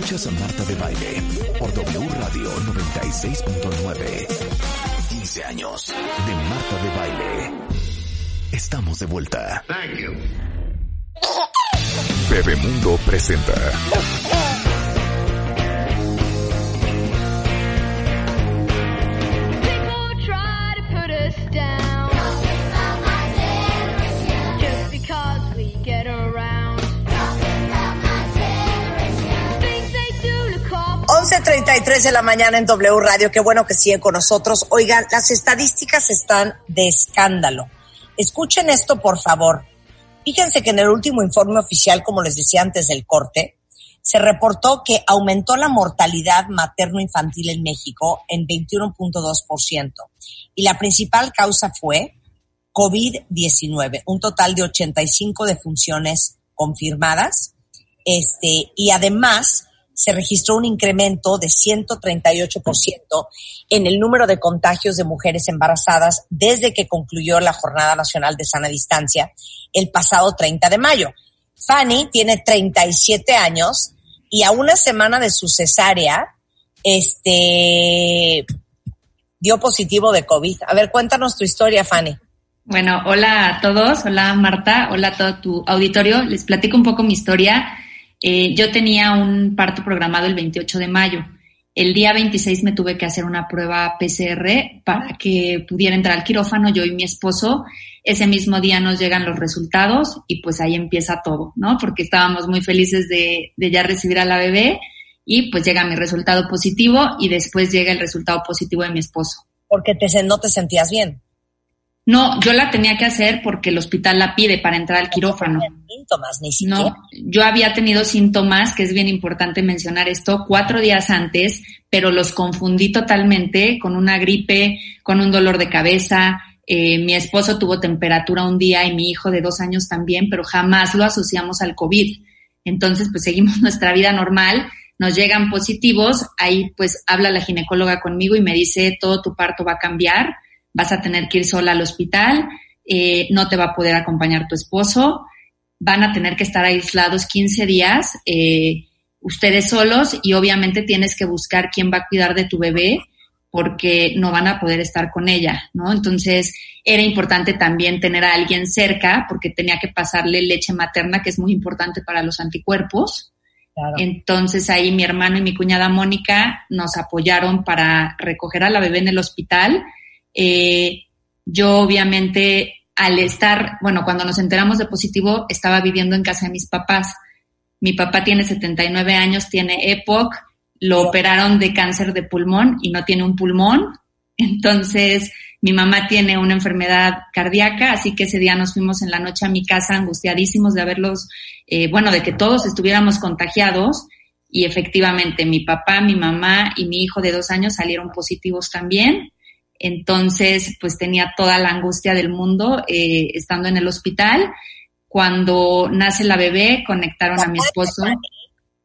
Escuchas a Marta de Baile por W Radio 96.9. 15 años de Marta de Baile. Estamos de vuelta. Thank you. Bebemundo presenta. 11.33 de la mañana en W Radio, qué bueno que siguen con nosotros. Oigan, las estadísticas están de escándalo. Escuchen esto, por favor. Fíjense que en el último informe oficial, como les decía antes del corte, se reportó que aumentó la mortalidad materno-infantil en México en 21.2%. Y la principal causa fue COVID-19, un total de 85 defunciones confirmadas. Este, y además se registró un incremento de 138% en el número de contagios de mujeres embarazadas desde que concluyó la Jornada Nacional de Sana Distancia el pasado 30 de mayo. Fanny tiene 37 años y a una semana de su cesárea, este, dio positivo de COVID. A ver, cuéntanos tu historia, Fanny. Bueno, hola a todos, hola Marta, hola a todo tu auditorio. Les platico un poco mi historia. Eh, yo tenía un parto programado el 28 de mayo. El día 26 me tuve que hacer una prueba PCR para que pudiera entrar al quirófano yo y mi esposo. Ese mismo día nos llegan los resultados y pues ahí empieza todo, ¿no? Porque estábamos muy felices de, de ya recibir a la bebé y pues llega mi resultado positivo y después llega el resultado positivo de mi esposo. Porque te, no te sentías bien. No, yo la tenía que hacer porque el hospital la pide para entrar al quirófano. Síntomas, ni siquiera. No, yo había tenido síntomas, que es bien importante mencionar esto, cuatro días antes, pero los confundí totalmente con una gripe, con un dolor de cabeza. Eh, mi esposo tuvo temperatura un día y mi hijo de dos años también, pero jamás lo asociamos al COVID. Entonces, pues seguimos nuestra vida normal, nos llegan positivos, ahí pues habla la ginecóloga conmigo y me dice, todo tu parto va a cambiar, vas a tener que ir sola al hospital, eh, no te va a poder acompañar tu esposo, van a tener que estar aislados 15 días, eh, ustedes solos y obviamente tienes que buscar quién va a cuidar de tu bebé porque no van a poder estar con ella, ¿no? Entonces era importante también tener a alguien cerca porque tenía que pasarle leche materna, que es muy importante para los anticuerpos. Claro. Entonces ahí mi hermano y mi cuñada Mónica nos apoyaron para recoger a la bebé en el hospital. Eh, yo obviamente al estar, bueno, cuando nos enteramos de positivo, estaba viviendo en casa de mis papás. Mi papá tiene 79 años, tiene EPOC, lo operaron de cáncer de pulmón y no tiene un pulmón. Entonces, mi mamá tiene una enfermedad cardíaca, así que ese día nos fuimos en la noche a mi casa angustiadísimos de haberlos, eh, bueno, de que todos estuviéramos contagiados. Y efectivamente, mi papá, mi mamá y mi hijo de dos años salieron positivos también. Entonces, pues tenía toda la angustia del mundo eh, estando en el hospital. Cuando nace la bebé, conectaron a mi esposo.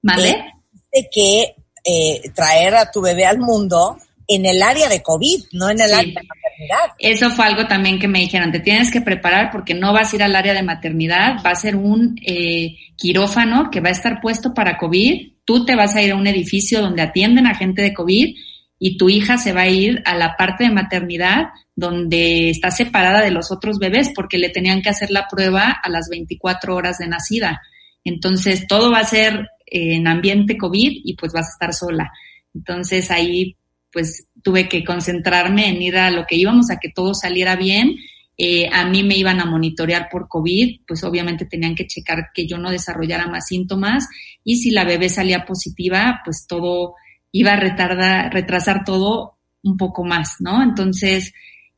¿Mande? De que eh, traer a tu bebé al mundo en el área de COVID, no en el Sí. área de maternidad. Eso fue algo también que me dijeron, te tienes que preparar porque no vas a ir al área de maternidad, va a ser un eh, quirófano que va a estar puesto para COVID, tú te vas a ir a un edificio donde atienden a gente de COVID y tu hija se va a ir a la parte de maternidad donde está separada de los otros bebés porque le tenían que hacer la prueba a las 24 horas de nacida. Entonces todo va a ser en ambiente COVID y pues vas a estar sola. Entonces ahí pues tuve que concentrarme en ir a lo que íbamos, a que todo saliera bien. Eh, a mí me iban a monitorear por COVID, pues obviamente tenían que checar que yo no desarrollara más síntomas y si la bebé salía positiva, pues todo iba a retardar, retrasar todo un poco más, ¿no? Entonces,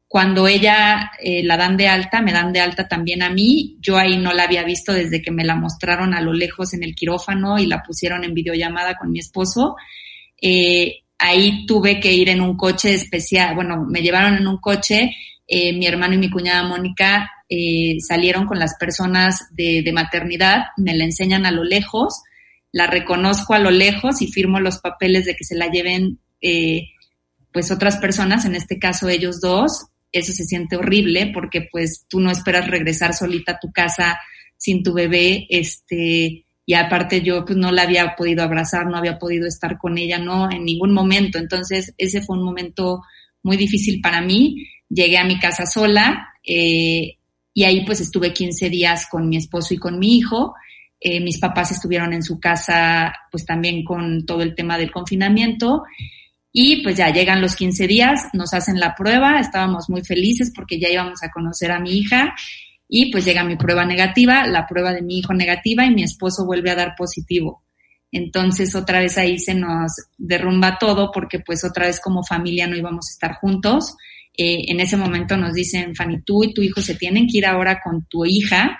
cuando ella eh, la dan de alta, me dan de alta también a mí. Yo ahí no la había visto desde que me la mostraron a lo lejos en el quirófano y la pusieron en videollamada con mi esposo. Eh, ahí tuve que ir en un coche especial, bueno, me llevaron en un coche, eh, mi hermano y mi cuñada Mónica eh, salieron con las personas de, de maternidad, me la enseñan a lo lejos, la reconozco a lo lejos y firmo los papeles de que se la lleven eh, pues otras personas, en este caso ellos dos, eso se siente horrible porque pues tú no esperas regresar solita a tu casa sin tu bebé, este, y aparte yo pues no la había podido abrazar, no había podido estar con ella, no, en ningún momento. Entonces ese fue un momento muy difícil para mí. Llegué a mi casa sola eh, y ahí pues estuve 15 días con mi esposo y con mi hijo. Eh, mis papás estuvieron en su casa pues también con todo el tema del confinamiento. Y pues ya llegan los 15 días, nos hacen la prueba, estábamos muy felices porque ya íbamos a conocer a mi hija y pues llega mi prueba negativa, la prueba de mi hijo negativa y mi esposo vuelve a dar positivo. Entonces otra vez ahí se nos derrumba todo porque pues otra vez como familia no íbamos a estar juntos. Eh, en ese momento nos dicen, Fanny, tú y tu hijo se tienen que ir ahora con tu hija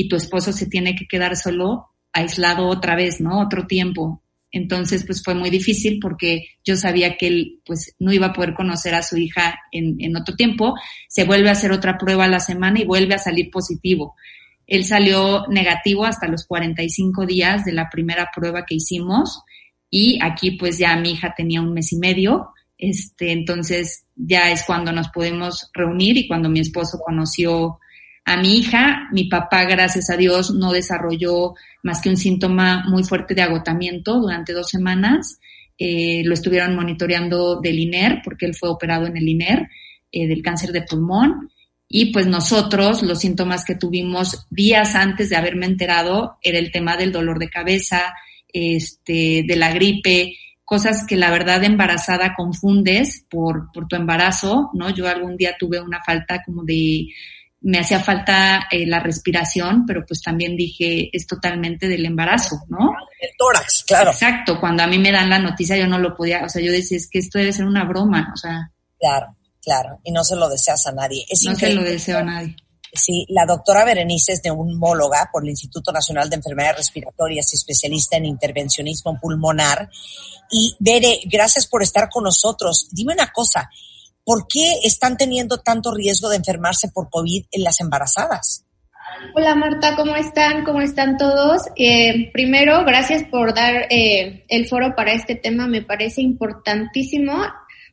y tu esposo se tiene que quedar solo aislado otra vez, ¿no? Otro tiempo. Entonces, pues fue muy difícil porque yo sabía que él, pues, no iba a poder conocer a su hija en, en otro tiempo. Se vuelve a hacer otra prueba a la semana y vuelve a salir positivo. Él salió negativo hasta los 45 días de la primera prueba que hicimos y aquí pues ya mi hija tenía un mes y medio. Este, entonces ya es cuando nos pudimos reunir y cuando mi esposo conoció a mi hija, mi papá, gracias a Dios, no desarrolló más que un síntoma muy fuerte de agotamiento durante dos semanas. Eh, lo estuvieron monitoreando del INER, porque él fue operado en el INER, eh, del cáncer de pulmón. Y pues nosotros, los síntomas que tuvimos días antes de haberme enterado, era el tema del dolor de cabeza, este, de la gripe, cosas que la verdad embarazada confundes por, por tu embarazo, ¿no? Yo algún día tuve una falta como de me hacía falta eh, la respiración, pero pues también dije, es totalmente del embarazo, ¿no? El tórax, claro. Exacto, cuando a mí me dan la noticia yo no lo podía, o sea, yo decía, es que esto debe ser una broma, o sea. Claro, claro, y no se lo deseas a nadie. Es no se lo deseo a nadie. Sí, la doctora Berenice es neumóloga por el Instituto Nacional de Enfermedades Respiratorias y especialista en intervencionismo pulmonar. Y Bere, gracias por estar con nosotros. Dime una cosa, ¿por qué están teniendo tanto riesgo de enfermarse por COVID en las embarazadas? Hola Marta, ¿cómo están? ¿Cómo están todos? Eh, primero, gracias por dar eh, el foro para este tema, me parece importantísimo.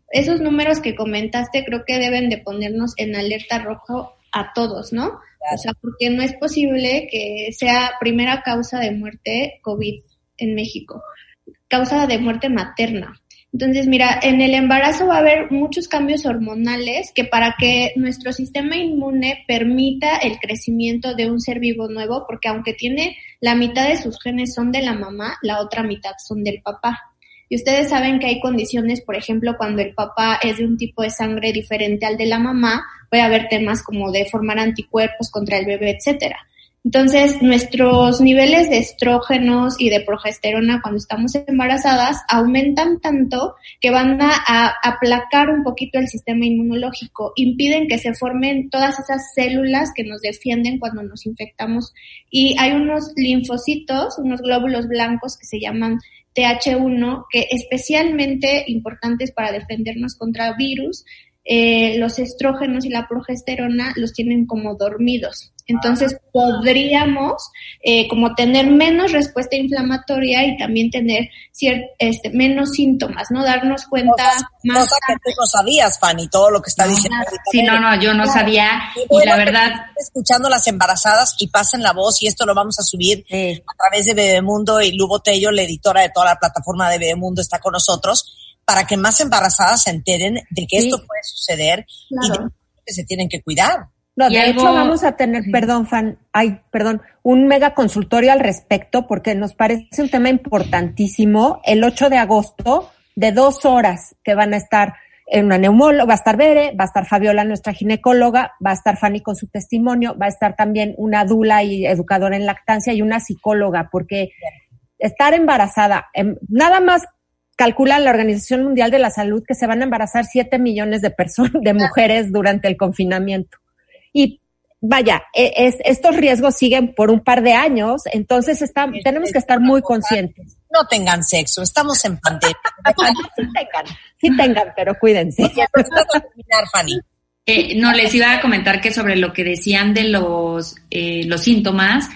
Esos números que comentaste creo que deben de ponernos en alerta rojo a todos, ¿no? O sea, porque no es posible que sea primera causa de muerte COVID en México, causa de muerte materna. Entonces, mira, en el embarazo va a haber muchos cambios hormonales que para que nuestro sistema inmune permita el crecimiento de un ser vivo nuevo, porque aunque tiene la mitad de sus genes son de la mamá, la otra mitad son del papá. Y ustedes saben que hay condiciones, por ejemplo, cuando el papá es de un tipo de sangre diferente al de la mamá, puede haber temas como de formar anticuerpos contra el bebé, etcétera. Entonces, nuestros niveles de estrógenos y de progesterona cuando estamos embarazadas aumentan tanto que van a, aplacar un poquito el sistema inmunológico, impiden que se formen todas esas células que nos defienden cuando nos infectamos. Y hay unos linfocitos, unos glóbulos blancos que se llaman TH1, que especialmente importantes para defendernos contra virus, eh, los estrógenos y la progesterona los tienen como dormidos. Entonces podríamos eh, como tener menos respuesta inflamatoria y también tener este, menos síntomas, ¿no? Darnos cuenta más. Cosa que tú no sabías, Fanny, todo lo que está diciendo. Sí, no, no, yo no sabía. Y, la verdad. Escuchando las embarazadas y pasen la voz y esto lo vamos a subir a través de Bebemundo y Lugo Tello, la editora de toda la plataforma de Bebemundo, está con nosotros para que más embarazadas se enteren de que esto puede suceder y de que se tienen que cuidar. No, de hecho vamos a tener, perdón, fan, ay, perdón, un mega consultorio al respecto porque nos parece un tema importantísimo. El 8 de agosto, de dos horas que van a estar en una neumóloga, va a estar Bere, va a estar Fabiola, nuestra ginecóloga, va a estar Fanny con su testimonio, va a estar también una dula y educadora en lactancia y una psicóloga, porque estar embarazada, em, nada más calcula la Organización Mundial de la Salud que se van a embarazar 7 millones de personas, de mujeres durante el confinamiento. Y vaya, e, es, estos riesgos siguen por un par de años, entonces está, tenemos que estar muy conscientes. No tengan sexo, estamos en pandemia. sí tengan, sí tengan, pero cuídense. Eh, no, les iba a comentar que sobre lo que decían de los, eh, los síntomas,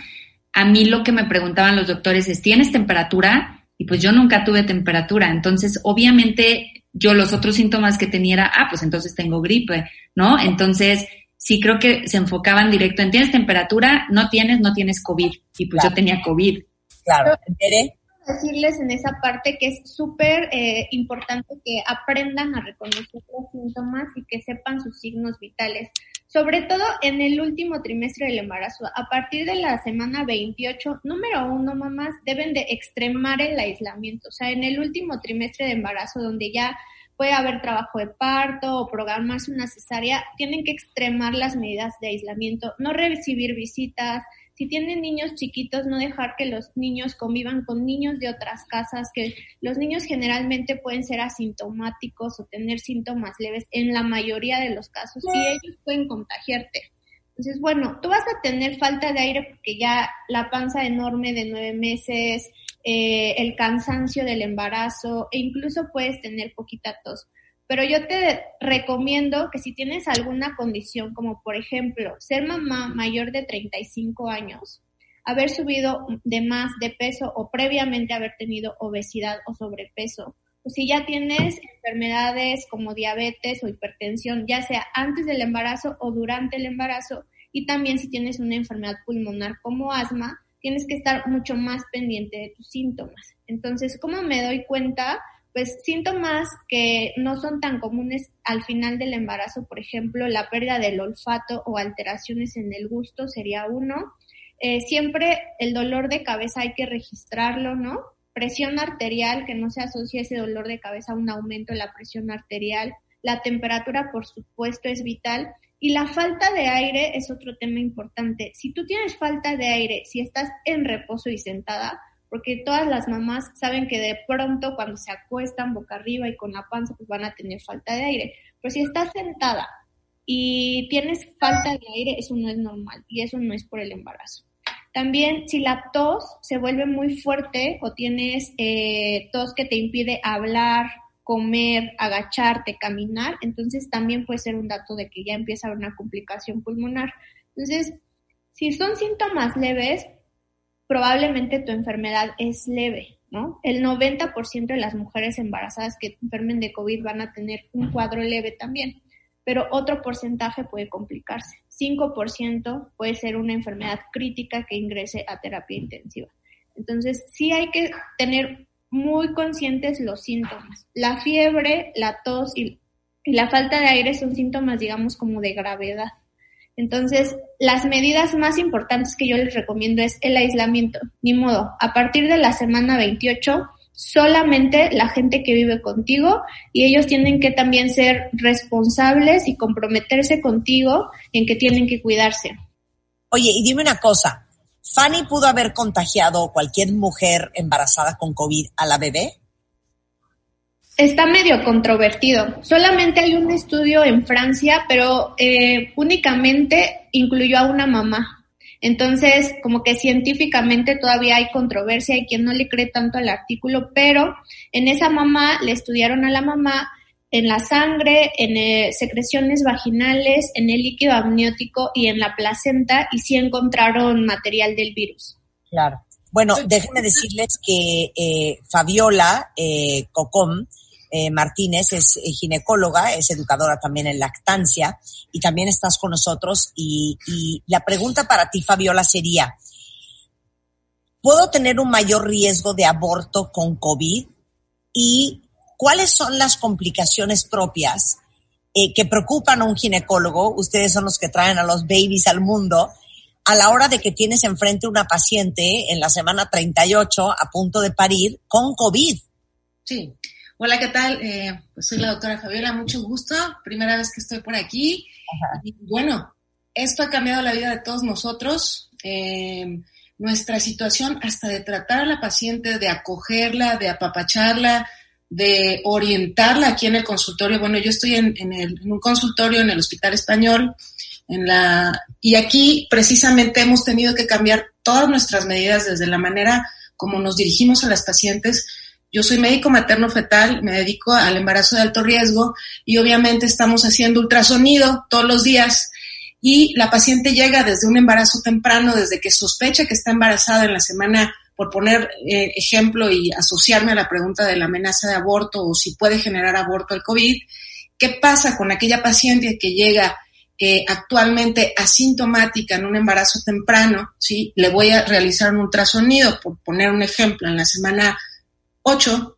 a mí lo que me preguntaban los doctores es, ¿tienes temperatura? y pues yo nunca tuve temperatura. Entonces, obviamente, yo los otros síntomas que tenía era, ah, pues entonces tengo gripe, ¿no? Entonces, sí creo que se enfocaban directo en, ¿tienes temperatura? No tienes, no tienes COVID. Y pues yo tenía COVID. Claro. Tere, decirles en esa parte que es súper eh, importante que aprendan a reconocer los síntomas y que sepan sus signos vitales. Sobre todo en el último trimestre del embarazo, a partir de la semana 28, número uno, mamás, deben de extremar el aislamiento. O sea, en el último trimestre de embarazo, donde ya puede haber trabajo de parto o programarse una cesárea, tienen que extremar las medidas de aislamiento, no recibir visitas, si tienen niños chiquitos, no dejar que los niños convivan con niños de otras casas, que los niños generalmente pueden ser asintomáticos o tener síntomas leves en la mayoría de los casos y ellos pueden contagiarte. Entonces, bueno, tú vas a tener falta de aire porque ya la panza enorme de nueve meses, eh, el cansancio del embarazo e incluso puedes tener poquita tos. Pero yo te recomiendo que si tienes alguna condición, como por ejemplo ser mamá mayor de 35 años, haber subido de más de peso o previamente haber tenido obesidad o sobrepeso, o si ya tienes enfermedades como diabetes o hipertensión, ya sea antes del embarazo o durante el embarazo, y también si tienes una enfermedad pulmonar como asma, tienes que estar mucho más pendiente de tus síntomas. Entonces, ¿cómo me doy cuenta? pues síntomas que no son tan comunes al final del embarazo, por ejemplo, la pérdida del olfato o alteraciones en el gusto sería uno. Eh, siempre el dolor de cabeza hay que registrarlo, ¿no? Presión arterial, que no se asocia ese dolor de cabeza a un aumento de la presión arterial. La temperatura, por supuesto, es vital. Y la falta de aire es otro tema importante. Si tú tienes falta de aire, si estás en reposo y sentada, porque todas las mamás saben que de pronto cuando se acuestan boca arriba y con la panza pues van a tener falta de aire. Pero si estás sentada y tienes falta de aire, eso no es normal y eso no es por el embarazo. También si la tos se vuelve muy fuerte o tienes eh, tos que te impide hablar, comer, agacharte, caminar, entonces también puede ser un dato de que ya empieza a haber una complicación pulmonar. Entonces, si son síntomas leves, probablemente tu enfermedad es leve, ¿no? El 90% de las mujeres embarazadas que enfermen de COVID van a tener un cuadro leve también, pero otro porcentaje puede complicarse. 5% puede ser una enfermedad crítica que ingrese a terapia intensiva. Entonces, sí hay que tener muy conscientes los síntomas. La fiebre, la tos y, la falta de aire son síntomas, digamos, como de gravedad. Entonces, las medidas más importantes que yo les recomiendo es el aislamiento. Ni modo, a partir de la semana 28, solamente la gente que vive contigo y ellos tienen que también ser responsables y comprometerse contigo en que tienen que cuidarse. Oye, y dime una cosa, ¿Fanny pudo haber contagiado cualquier mujer embarazada con COVID a la bebé? Está medio controvertido. Solamente hay un estudio en Francia, pero eh, únicamente incluyó a una mamá. Entonces, como que científicamente todavía hay controversia, hay quien no le cree tanto al artículo, pero en esa mamá le estudiaron a la mamá en la sangre, en eh, secreciones vaginales, en el líquido amniótico y en la placenta y sí encontraron material del virus. Claro. Bueno, déjenme decirles que eh, Fabiola eh, Cocom eh, Martínez es eh, ginecóloga, es educadora también en lactancia y también estás con nosotros. Y, y la pregunta para ti, Fabiola, sería, ¿puedo tener un mayor riesgo de aborto con COVID? ¿Y cuáles son las complicaciones propias eh, que preocupan a un ginecólogo? Ustedes son los que traen a los babies al mundo a la hora de que tienes enfrente una paciente en la semana 38 a punto de parir con COVID. Sí. Hola, ¿qué tal? Eh, pues soy la doctora Fabiola, mucho gusto. Primera vez que estoy por aquí. Y bueno, esto ha cambiado la vida de todos nosotros. Eh, nuestra situación hasta de tratar a la paciente, de acogerla, de apapacharla, de orientarla aquí en el consultorio. Bueno, yo estoy en, en, el, en un consultorio en el Hospital Español, en la, y aquí precisamente hemos tenido que cambiar todas nuestras medidas desde la manera como nos dirigimos a las pacientes, yo soy médico materno fetal, me dedico al embarazo de alto riesgo y obviamente estamos haciendo ultrasonido todos los días y la paciente llega desde un embarazo temprano, desde que sospecha que está embarazada en la semana, por poner eh, ejemplo y asociarme a la pregunta de la amenaza de aborto o si puede generar aborto el COVID, ¿qué pasa con aquella paciente que llega eh, actualmente asintomática en un embarazo temprano, ¿sí? Le voy a realizar un ultrasonido, por poner un ejemplo, en la semana 8,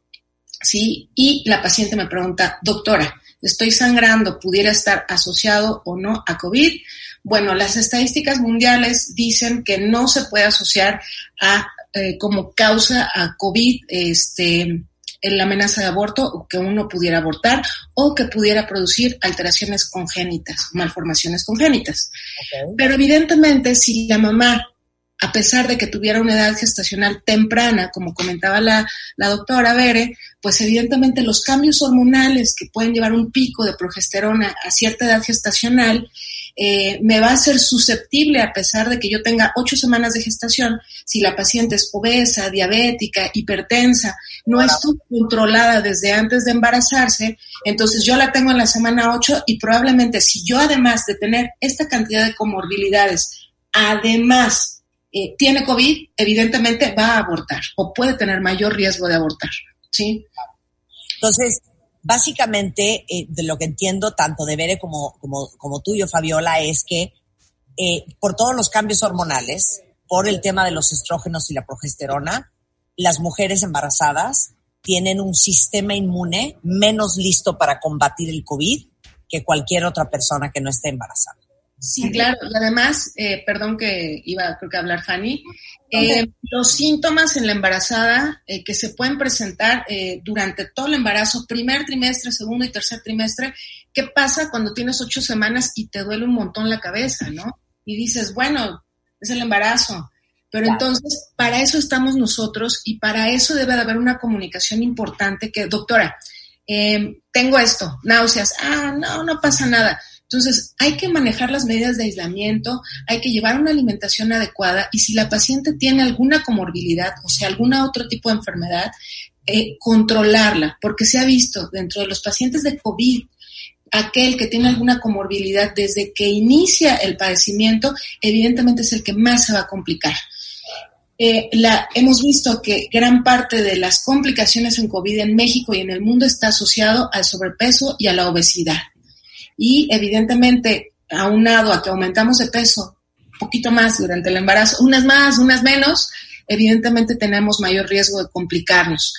¿sí? Y la paciente me pregunta, doctora, estoy sangrando, ¿pudiera estar asociado o no a COVID? Bueno, las estadísticas mundiales dicen que no se puede asociar a eh, como causa a COVID, este, en la amenaza de aborto o que uno pudiera abortar o que pudiera producir alteraciones congénitas, malformaciones congénitas. Pero evidentemente si la mamá, a pesar de que tuviera una edad gestacional temprana, como comentaba la, la doctora Bere, pues evidentemente los cambios hormonales que pueden llevar un pico de progesterona a cierta edad gestacional, eh, me va a ser susceptible a pesar de que yo tenga ocho semanas de gestación, si la paciente es obesa, diabética, hipertensa, no estuvo controlada desde antes de embarazarse, entonces yo la tengo en la semana 8 y probablemente si yo además de tener esta cantidad de comorbilidades, además eh, tiene COVID, evidentemente va a abortar o puede tener mayor riesgo de abortar, ¿sí? Entonces, básicamente, eh, de lo que entiendo tanto de Bere como, como, como tuyo, Fabiola, es que eh, por todos los cambios hormonales, por el tema de los estrógenos y la progesterona, las mujeres embarazadas tienen un sistema inmune menos listo para combatir el COVID que cualquier otra persona que no esté embarazada. Sí, claro. Y además, eh, perdón que iba creo que a hablar Fanny, eh, los síntomas en la embarazada eh, que se pueden presentar eh, durante todo el embarazo, primer trimestre, segundo y tercer trimestre, ¿qué pasa cuando tienes ocho semanas y te duele un montón la cabeza, no? Y dices, bueno, es el embarazo. Pero Claro. entonces, para eso estamos nosotros y para eso debe de haber una comunicación importante que, doctora, eh, tengo esto, náuseas, ah, no, no pasa nada. Entonces, hay que manejar las medidas de aislamiento, hay que llevar una alimentación adecuada y si la paciente tiene alguna comorbilidad, o sea, algún otro tipo de enfermedad, eh, controlarla, porque se ha visto dentro de los pacientes de COVID, aquel que tiene alguna comorbilidad desde que inicia el padecimiento, evidentemente es el que más se va a complicar. Eh, la, hemos visto que gran parte de las complicaciones en COVID en México y en el mundo está asociado al sobrepeso y a la obesidad. Y evidentemente, aunado a que aumentamos de peso un poquito más durante el embarazo, unas más, unas menos, evidentemente tenemos mayor riesgo de complicarnos.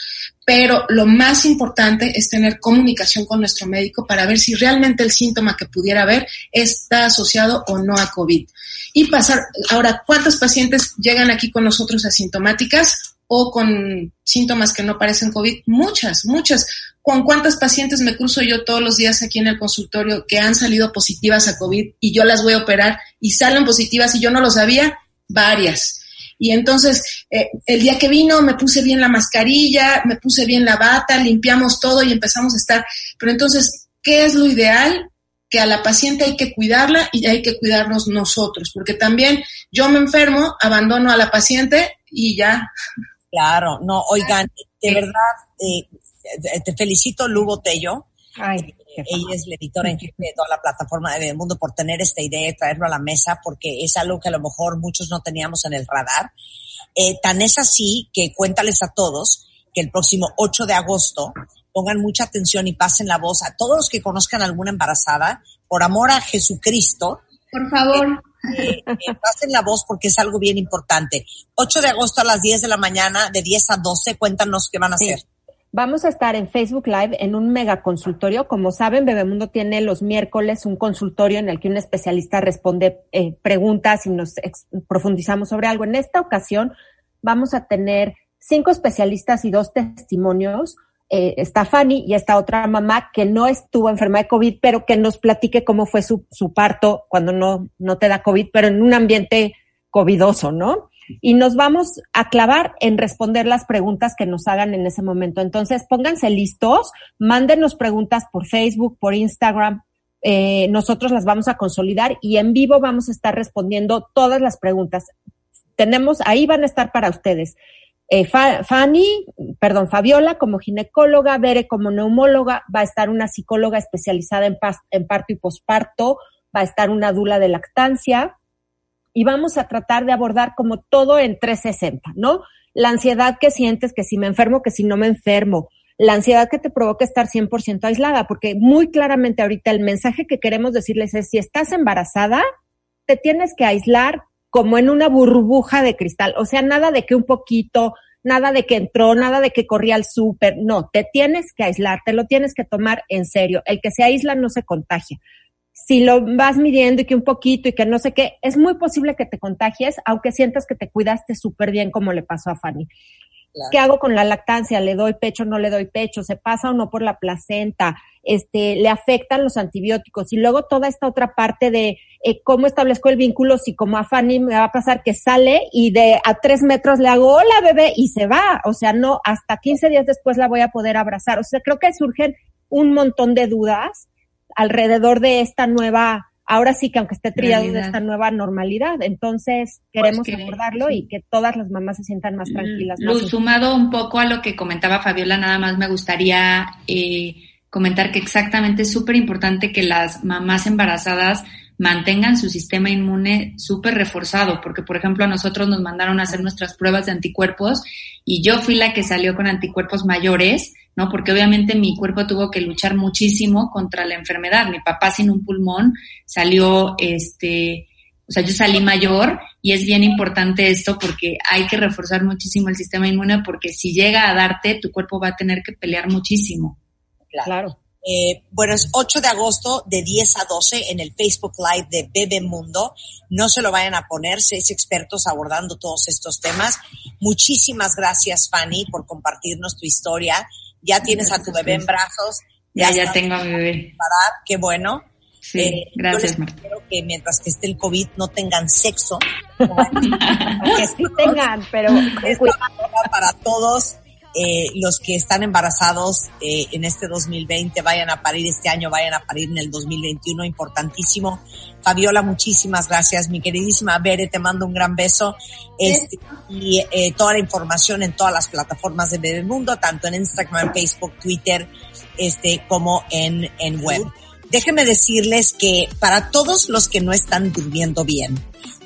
Pero lo más importante es tener comunicación con nuestro médico para ver si realmente el síntoma que pudiera haber está asociado o no a COVID. Y pasar, ahora, ¿cuántos pacientes llegan aquí con nosotros asintomáticas o con síntomas que no parecen COVID? Muchas, muchas. ¿Con cuántas pacientes me cruzo yo todos los días aquí en el consultorio que han salido positivas a COVID y yo las voy a operar y salen positivas y yo no lo sabía? Varias. Y entonces, eh, el día que vino me puse bien la mascarilla, me puse bien la bata, limpiamos todo y empezamos a estar. Pero entonces, ¿qué es lo ideal? Que a la paciente hay que cuidarla y hay que cuidarnos nosotros, porque también yo me enfermo, abandono a la paciente y ya. Claro, no, oigan, de verdad, eh, te felicito, Lugo Tello. Ay, Ella es la editora en jefe de toda la plataforma de Bebemundo por tener esta idea y traerlo a la mesa porque es algo que a lo mejor muchos no teníamos en el radar. Eh, tan es así que cuéntales a todos que el próximo 8 de agosto pongan mucha atención y pasen la voz a todos los que conozcan a alguna embarazada, por amor a Jesucristo, Por favor. eh, eh, pasen la voz porque es algo bien importante. 8 de agosto a las 10 de la mañana, de 10 a 12, cuéntanos qué van a Sí. hacer. Vamos a estar en Facebook Live en un mega consultorio. Como saben, Bebemundo tiene los miércoles un consultorio en el que un especialista responde eh, preguntas y nos profundizamos sobre algo. En esta ocasión vamos a tener cinco especialistas y dos testimonios. Eh, está Fanny y esta otra mamá que no estuvo enferma de COVID, pero que nos platique cómo fue su, su parto cuando no, no te da COVID, pero en un ambiente covidoso, ¿no? Y nos vamos a clavar en responder las preguntas que nos hagan en ese momento. Entonces, pónganse listos, mándenos preguntas por Facebook, por Instagram. eh, nosotros las vamos a consolidar y en vivo vamos a estar respondiendo todas las preguntas. Tenemos, ahí van a estar para ustedes. Eh, Fa- Fanny, perdón, Fabiola como ginecóloga, Bere como neumóloga, va a estar una psicóloga especializada en, en parto y posparto, va a estar una dula de lactancia, y vamos a tratar de abordar como todo en 360, ¿no? La ansiedad que sientes, que si me enfermo, que si no me enfermo, la ansiedad que te provoca estar 100% aislada, porque muy claramente ahorita el mensaje que queremos decirles es, si estás embarazada, te tienes que aislar como en una burbuja de cristal, o sea, nada de que un poquito, nada de que entró, nada de que corría al súper, no, te tienes que aislar, te lo tienes que tomar en serio, el que se aísla no se contagia. Si lo vas midiendo y que un poquito y que no sé qué, es muy posible que te contagies, aunque sientas que te cuidaste súper bien como le pasó a Fanny. ¿Qué hago con la lactancia? ¿Le doy pecho, no le doy pecho? ¿Se pasa o no por la placenta? Este, ¿Le afectan los antibióticos? Y luego toda esta otra parte de eh, cómo establezco el vínculo, si como a Fanny me va a pasar que sale y de a tres metros le hago hola bebé y se va. O sea, no, hasta 15 días después la voy a poder abrazar. O sea, creo que surgen un montón de dudas alrededor de esta nueva ahora sí que aunque esté trillado de esta nueva normalidad. Entonces, queremos Pues que- abordarlo y que todas las mamás se sientan más tranquilas. más Luz, sumado un poco a lo que comentaba Fabiola, nada más me gustaría eh, comentar que exactamente es súper importante que las mamás embarazadas mantengan su sistema inmune súper reforzado, porque por ejemplo a nosotros nos mandaron a hacer nuestras pruebas de anticuerpos y yo fui la que salió con anticuerpos mayores, ¿no? Porque obviamente mi cuerpo tuvo que luchar muchísimo contra la enfermedad. Mi papá sin un pulmón salió, este, o sea, yo salí mayor y es bien importante esto porque hay que reforzar muchísimo el sistema inmune porque si llega a darte, tu cuerpo va a tener que pelear muchísimo. Claro. Eh, bueno, es 8 de agosto de 10 a 12 en el Facebook Live de Bebemundo. No se lo vayan a poner, seis expertos abordando todos estos temas. Muchísimas gracias, Fanny, por compartirnos tu historia. Ya tienes a tu bebé en brazos. Ya, ya tengo a mi bebé. preparada, Qué bueno. Sí, Eh, gracias, Marta. Espero que mientras que esté el COVID no tengan sexo. Que sí tengan, pero palabra para todos eh, los que están embarazados eh, en este 2020, vayan a parir este año, vayan a parir en el 2021, importantísimo. Fabiola, muchísimas gracias. Mi queridísima Bere, te mando un gran beso. Este, y eh, toda la información en todas las plataformas de Bebemundo, tanto en Instagram, Facebook, Twitter, este, como en, en web. Déjenme decirles que para todos los que no están durmiendo bien,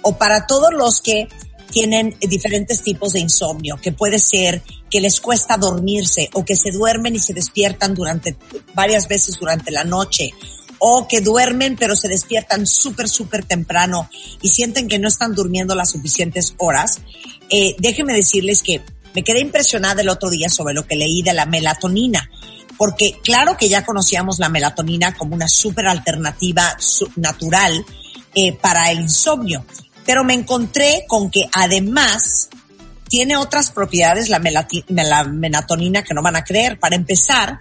o para todos los que tienen diferentes tipos de insomnio, que puede ser que les cuesta dormirse o que se duermen y se despiertan durante varias veces durante la noche o que duermen pero se despiertan súper, súper temprano y sienten que no están durmiendo las suficientes horas. Eh, déjenme decirles que me quedé impresionada el otro día sobre lo que leí de la melatonina porque claro que ya conocíamos la melatonina como una súper alternativa natural eh, para el insomnio, pero me encontré con que además tiene otras propiedades la, melatonina que no van a creer. Para empezar,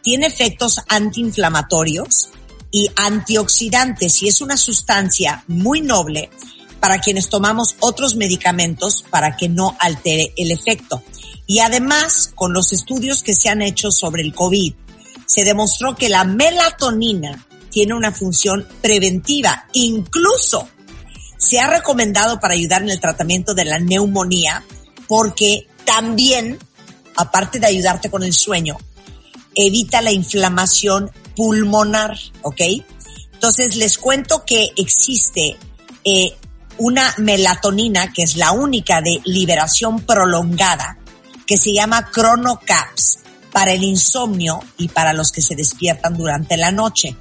tiene efectos antiinflamatorios y antioxidantes y es una sustancia muy noble para quienes tomamos otros medicamentos para que no altere el efecto. Y además, con los estudios que se han hecho sobre el COVID, se demostró que la melatonina tiene una función preventiva. Incluso se ha recomendado para ayudar en el tratamiento de la neumonía porque también, aparte de ayudarte con el sueño, evita la inflamación pulmonar, ¿ok? Entonces les cuento que existe eh, una melatonina que es la única de liberación prolongada que se llama ChronoCaps para el insomnio y para los que se despiertan durante la noche.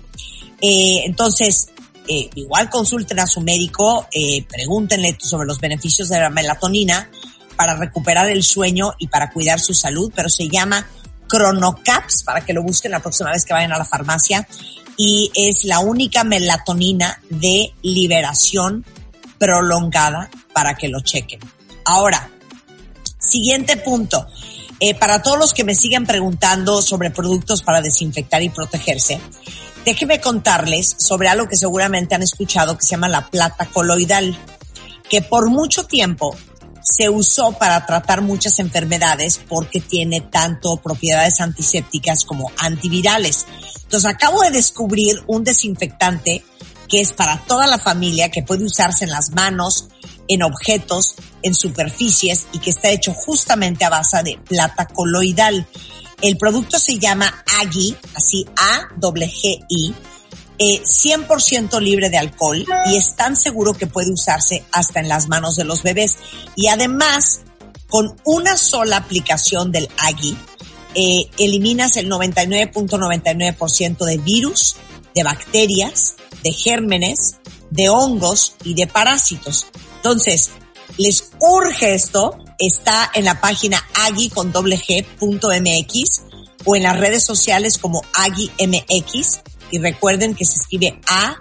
Eh, entonces, eh, igual consulten a su médico, eh, pregúntenle sobre los beneficios de la melatonina para recuperar el sueño y para cuidar su salud, pero se llama Chronocaps para que lo busquen la próxima vez que vayan a la farmacia y es la única melatonina de liberación prolongada para que lo chequen. Ahora, siguiente punto. Eh, para todos los que me siguen preguntando sobre productos para desinfectar y protegerse, déjenme contarles sobre algo que seguramente han escuchado que se llama la plata coloidal, que por mucho tiempo se usó para tratar muchas enfermedades porque tiene tanto propiedades antisépticas como antivirales. Entonces acabo de descubrir un desinfectante que es para toda la familia, que puede usarse en las manos, en objetos, en superficies y que está hecho justamente a base de plata coloidal. El producto se llama Agi, así A-G-I, eh, 100% libre de alcohol y es tan seguro que puede usarse hasta en las manos de los bebés. Y además, con una sola aplicación del Agi, eh, eliminas el 99.99% de virus, de bacterias, de gérmenes, de hongos y de parásitos. Entonces, les urge esto, está en la página agi con doble o en las redes sociales como Agi MX y recuerden que se escribe A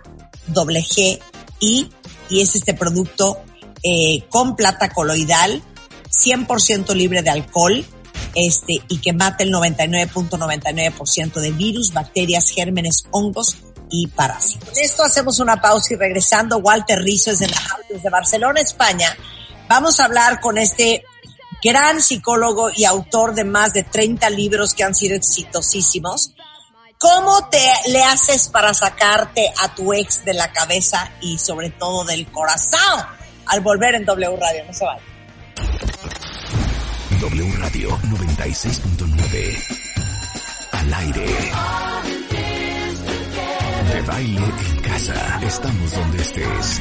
doble G I y es este producto eh, con plata coloidal 100% libre de alcohol este, y que mata el 99.99% de virus, bacterias, gérmenes, hongos y parásitos. Con esto hacemos una pausa y regresando, Walter Rizzo es de la desde Barcelona, España. Vamos a hablar con este gran psicólogo y autor de más de 30 libros que han sido exitosísimos. ¿Cómo te le haces para sacarte a tu ex de la cabeza y sobre todo del corazón al volver en W Radio? No se vaya. W Radio 96.9. Al aire. De baile en casa. Estamos donde estés.